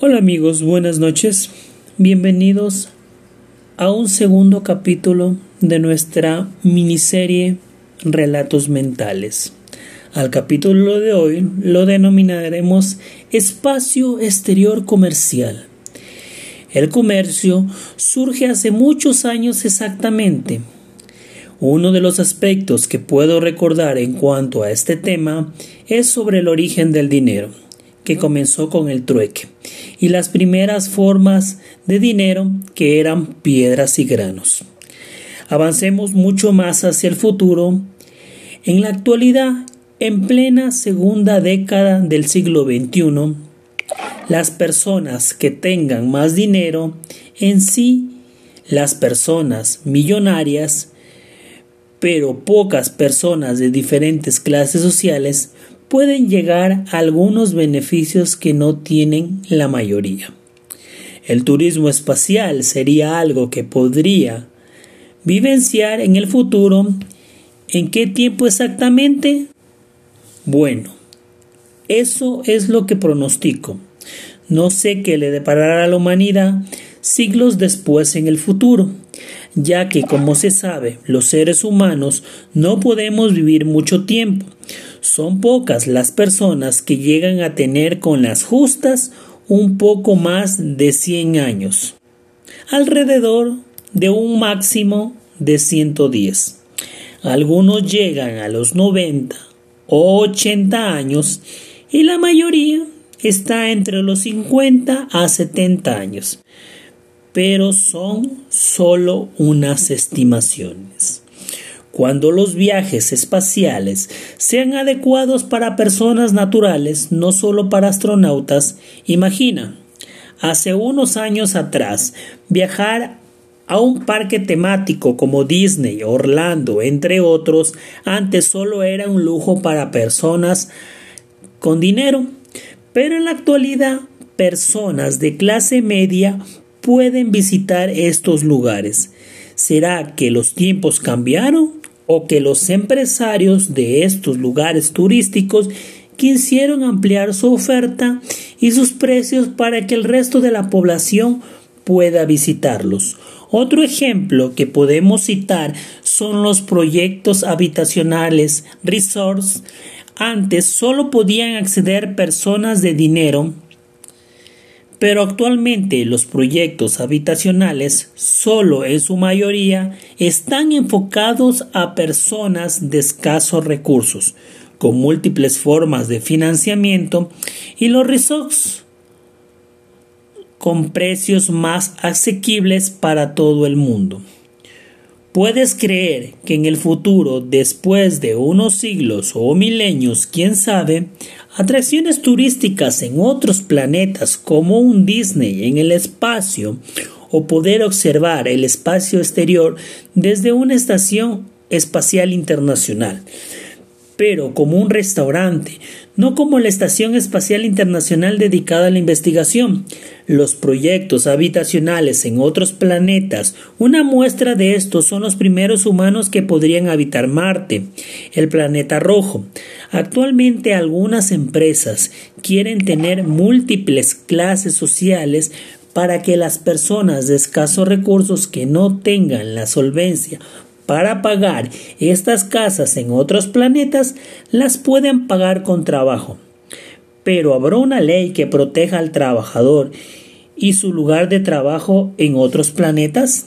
Hola amigos, buenas noches. Bienvenidos a un segundo capítulo de nuestra miniserie Relatos Mentales. Al capítulo de hoy lo denominaremos Espacio Exterior Comercial. El comercio surge hace muchos años exactamente. Uno de los aspectos que puedo recordar en cuanto a este tema es sobre el origen del dinero que comenzó con el trueque, y las primeras formas de dinero que eran piedras y granos. Avancemos mucho más hacia el futuro. En la actualidad, en plena segunda década del siglo XXI, las personas que tengan más dinero en sí, las personas millonarias, pero pocas personas de diferentes clases sociales pueden llegar algunos beneficios que no tienen la mayoría. El turismo espacial sería algo que podría vivenciar en el futuro. ¿En qué tiempo exactamente? Bueno, eso es lo que pronostico. No sé qué le deparará a la humanidad siglos después en el futuro, ya que, como se sabe, los seres humanos no podemos vivir mucho tiempo, son pocas las personas que llegan a tener con las justas un poco más de 100 años, alrededor de un máximo de 110. Algunos llegan a los 90 o 80 años y la mayoría está entre los 50 a 70 años, pero son solo unas estimaciones. Cuando los viajes espaciales sean adecuados para personas naturales, no solo para astronautas, imagina, hace unos años atrás, viajar a un parque temático como Disney, Orlando, entre otros, antes solo era un lujo para personas con dinero, pero en la actualidad personas de clase media pueden visitar estos lugares. ¿Será que los tiempos cambiaron? o que los empresarios de estos lugares turísticos quisieron ampliar su oferta y sus precios para que el resto de la población pueda visitarlos. Otro ejemplo que podemos citar son los proyectos habitacionales, resorts. Antes solo podían acceder personas de dinero pero actualmente los proyectos habitacionales solo en su mayoría están enfocados a personas de escasos recursos, con múltiples formas de financiamiento y los resorts con precios más asequibles para todo el mundo. ¿Puedes creer que en el futuro, después de unos siglos o milenios, quién sabe, atracciones turísticas en otros planetas como un Disney en el espacio o poder observar el espacio exterior desde una estación espacial internacional? pero como un restaurante, no como la Estación Espacial Internacional dedicada a la investigación. Los proyectos habitacionales en otros planetas, una muestra de esto son los primeros humanos que podrían habitar Marte, el planeta rojo. Actualmente algunas empresas quieren tener múltiples clases sociales para que las personas de escasos recursos que no tengan la solvencia para pagar estas casas en otros planetas las pueden pagar con trabajo. Pero habrá una ley que proteja al trabajador y su lugar de trabajo en otros planetas.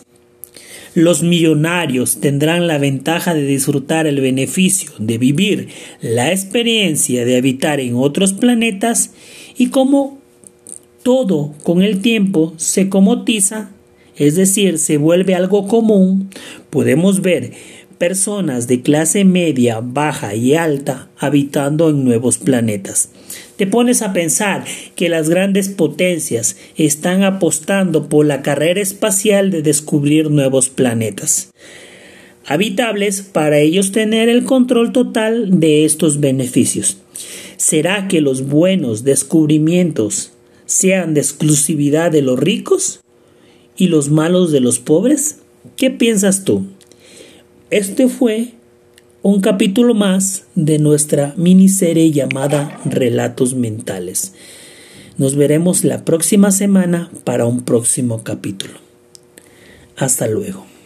Los millonarios tendrán la ventaja de disfrutar el beneficio de vivir la experiencia de habitar en otros planetas y como todo con el tiempo se comotiza, es decir, se vuelve algo común, podemos ver personas de clase media, baja y alta habitando en nuevos planetas. Te pones a pensar que las grandes potencias están apostando por la carrera espacial de descubrir nuevos planetas habitables para ellos tener el control total de estos beneficios. ¿Será que los buenos descubrimientos sean de exclusividad de los ricos? Y los malos de los pobres? ¿Qué piensas tú? Este fue un capítulo más de nuestra miniserie llamada Relatos Mentales. Nos veremos la próxima semana para un próximo capítulo. Hasta luego.